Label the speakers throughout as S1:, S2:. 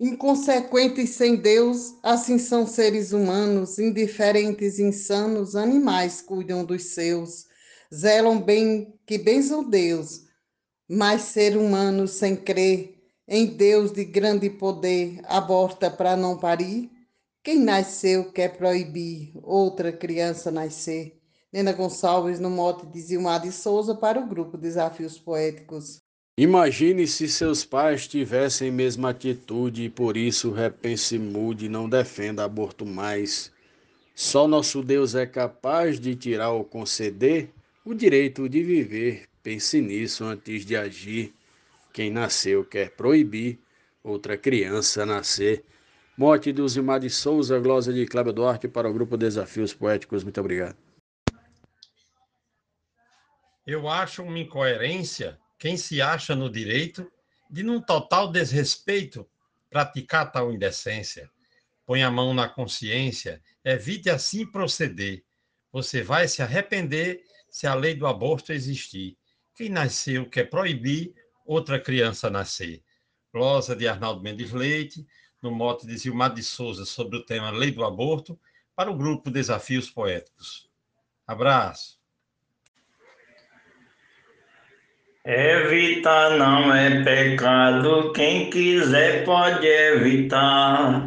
S1: Inconsequentes sem Deus, assim são seres humanos, indiferentes, insanos, animais cuidam dos seus, zelam bem que benzam Deus, mas ser humano sem crer em Deus de grande poder, aborta para não parir? Quem nasceu quer proibir outra criança nascer. Nena Gonçalves, no mote de Zilmar de Souza, para o grupo Desafios Poéticos.
S2: Imagine se seus pais tivessem mesma atitude e por isso repense mude, não defenda aborto mais. Só nosso Deus é capaz de tirar ou conceder o direito de viver. Pense nisso antes de agir. Quem nasceu quer proibir outra criança nascer. Morte do Zilmar de Souza, glosa de Cláudio Duarte para o grupo Desafios Poéticos. Muito obrigado.
S3: Eu acho uma incoerência quem se acha no direito de, num total desrespeito, praticar tal indecência. Põe a mão na consciência, evite assim proceder. Você vai se arrepender se a lei do aborto existir. Quem nasceu quer proibir outra criança nascer. Glosa de Arnaldo Mendes Leite, no mote de Zilmar de Souza sobre o tema Lei do Aborto, para o grupo Desafios Poéticos. Abraço.
S4: Evitar não é pecado, quem quiser pode evitar.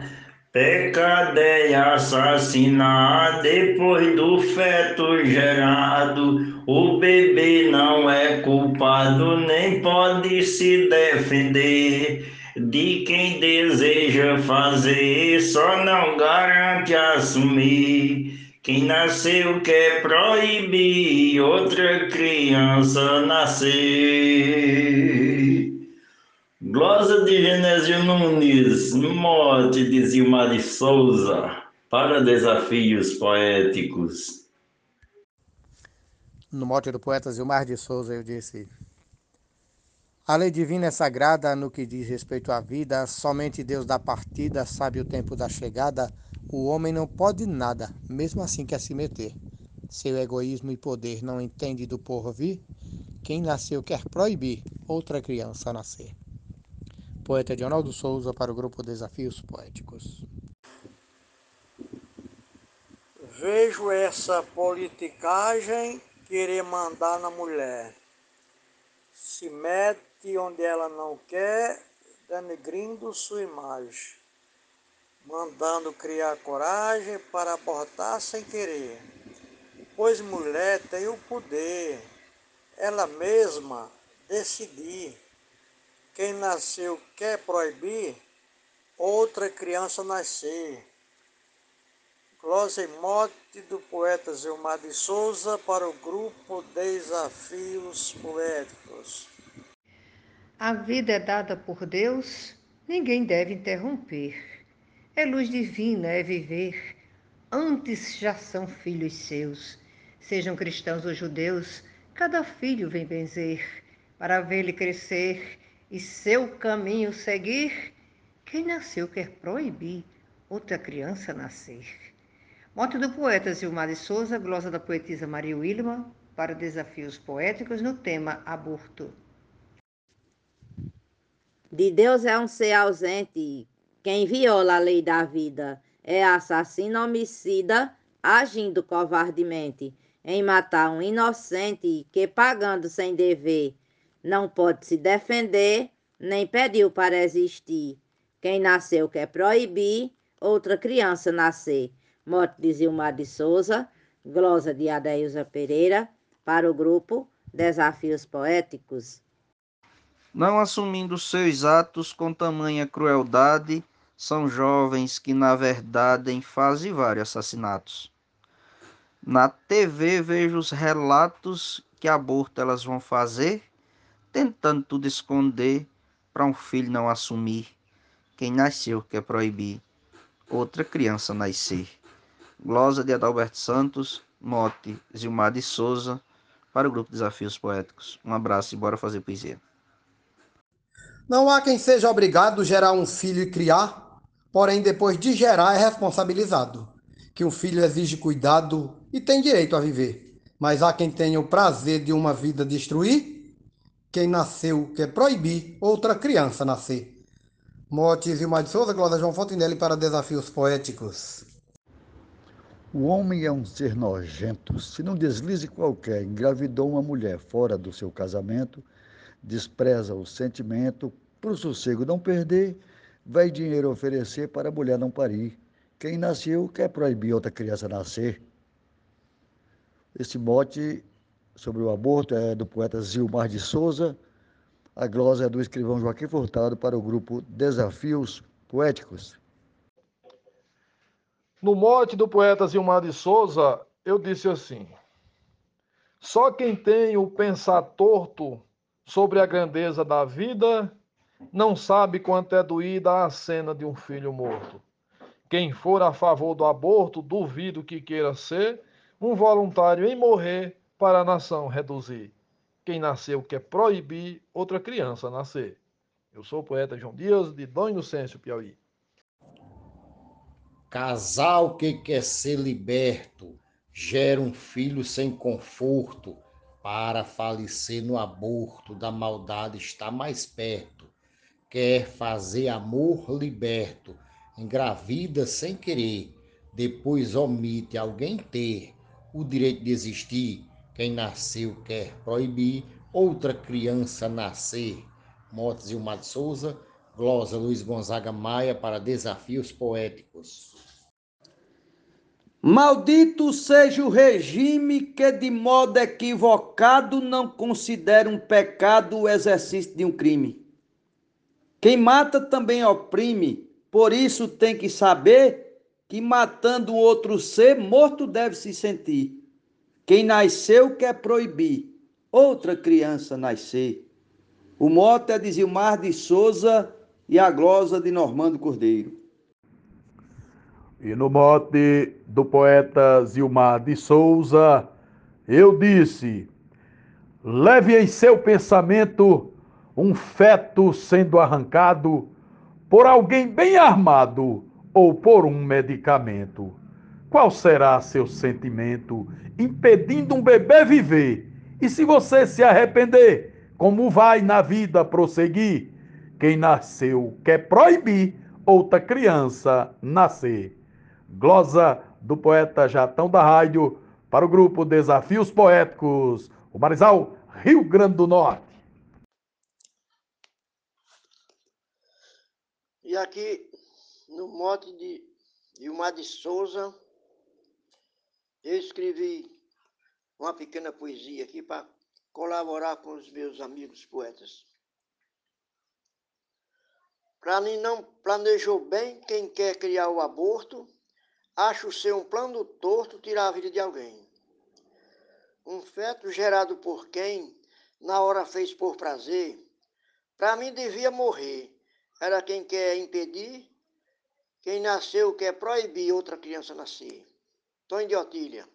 S4: Pecado é assassinar depois do feto gerado. O bebê não é culpado, nem pode se defender de quem deseja fazer, só não garante assumir. Quem nasceu quer proibir outra criança nascer. Glosa de Genésio Nunes, morte de Zilmar de Souza, para desafios poéticos.
S5: No mote do poeta Zilmar de Souza, eu disse: A lei divina é sagrada no que diz respeito à vida, somente Deus da partida sabe o tempo da chegada o homem não pode nada, mesmo assim quer se meter. Seu egoísmo e poder não entende do porvir. Quem nasceu quer proibir outra criança nascer. Poeta Dionaldo Souza para o grupo Desafios Poéticos.
S6: Vejo essa politicagem querer mandar na mulher. Se mete onde ela não quer, denegrindo sua imagem mandando criar coragem para abortar sem querer. Pois mulher tem o poder, ela mesma decidir. Quem nasceu quer proibir outra criança nascer. Glosa e mote do poeta Zilmar de Souza para o grupo Desafios Poéticos.
S7: A vida é dada por Deus, ninguém deve interromper. É luz divina, é viver. Antes já são filhos seus. Sejam cristãos ou judeus, cada filho vem benzer, para vê-lo crescer e seu caminho seguir. Quem nasceu quer proibir outra criança nascer. Mote do poeta Zilmar de Souza, glosa da poetisa Maria Wilma, para desafios poéticos no tema aborto.
S8: De Deus é um ser ausente, quem viola a lei da vida é assassino homicida, agindo covardemente em matar um inocente que, pagando sem dever, não pode se defender, nem pediu para existir. Quem nasceu quer proibir outra criança nascer. Morte de Zilmar de Souza, glosa de Adeilza Pereira, para o grupo Desafios Poéticos.
S9: Não assumindo seus atos com tamanha crueldade, são jovens que, na verdade, fazem vários assassinatos. Na TV vejo os relatos que aborto elas vão fazer, tentando tudo esconder para um filho não assumir. Quem nasceu quer proibir outra criança nascer. Glosa de Adalberto Santos, mote Zilmar de Souza, para o grupo Desafios Poéticos. Um abraço e bora fazer poesia.
S10: Não há quem seja obrigado a gerar um filho e criar porém depois de gerar é responsabilizado, que um filho exige cuidado e tem direito a viver. Mas há quem tenha o prazer de uma vida destruir, quem nasceu quer proibir outra criança nascer. Mote Vilmar de Souza, Cláudia João Fontinelli para Desafios Poéticos.
S11: O homem é um ser nojento. Se não deslize qualquer engravidou uma mulher fora do seu casamento, despreza o sentimento, para o sossego não perder, vai dinheiro oferecer para a mulher não parir. Quem nasceu quer proibir outra criança nascer. Esse mote sobre o aborto é do poeta Zilmar de Souza. A glosa é do escrivão Joaquim Furtado para o grupo Desafios Poéticos.
S12: No mote do poeta Zilmar de Souza, eu disse assim: Só quem tem o pensar torto sobre a grandeza da vida não sabe quanto é doída a cena de um filho morto. Quem for a favor do aborto, duvido que queira ser um voluntário em morrer para a nação reduzir. Quem nasceu quer proibir outra criança nascer. Eu sou o poeta João Dias, de Dom Inocêncio, Piauí.
S13: Casal que quer ser liberto gera um filho sem conforto. Para falecer no aborto, da maldade está mais perto. Quer fazer amor liberto, engravida sem querer, depois omite alguém ter o direito de existir. Quem nasceu quer proibir outra criança nascer. Motes Gilmar de Souza, Glosa Luiz Gonzaga Maia para Desafios Poéticos.
S14: Maldito seja o regime que, de modo equivocado, não considera um pecado o exercício de um crime. Quem mata também oprime, por isso tem que saber que, matando outro ser, morto deve se sentir. Quem nasceu quer proibir outra criança nascer. O mote é de Zilmar de Souza e a glosa de Normando Cordeiro.
S12: E no mote do poeta Zilmar de Souza, eu disse: leve em seu pensamento um feto sendo arrancado por alguém bem armado ou por um medicamento. Qual será seu sentimento impedindo um bebê viver? E se você se arrepender, como vai na vida prosseguir? Quem nasceu quer proibir outra criança nascer glosa do poeta Jatão da Rádio, para o grupo Desafios Poéticos, o Marizal, Rio Grande do Norte.
S15: E aqui, no mote de Gilmar de Souza, eu escrevi uma pequena poesia aqui para colaborar com os meus amigos poetas. Para mim não planejou bem quem quer criar o aborto, acho ser um plano torto tirar a vida de alguém. Um feto gerado por quem, na hora fez por prazer, para mim devia morrer. Era quem quer impedir, quem nasceu quer proibir outra criança nascer. Tony de Otília.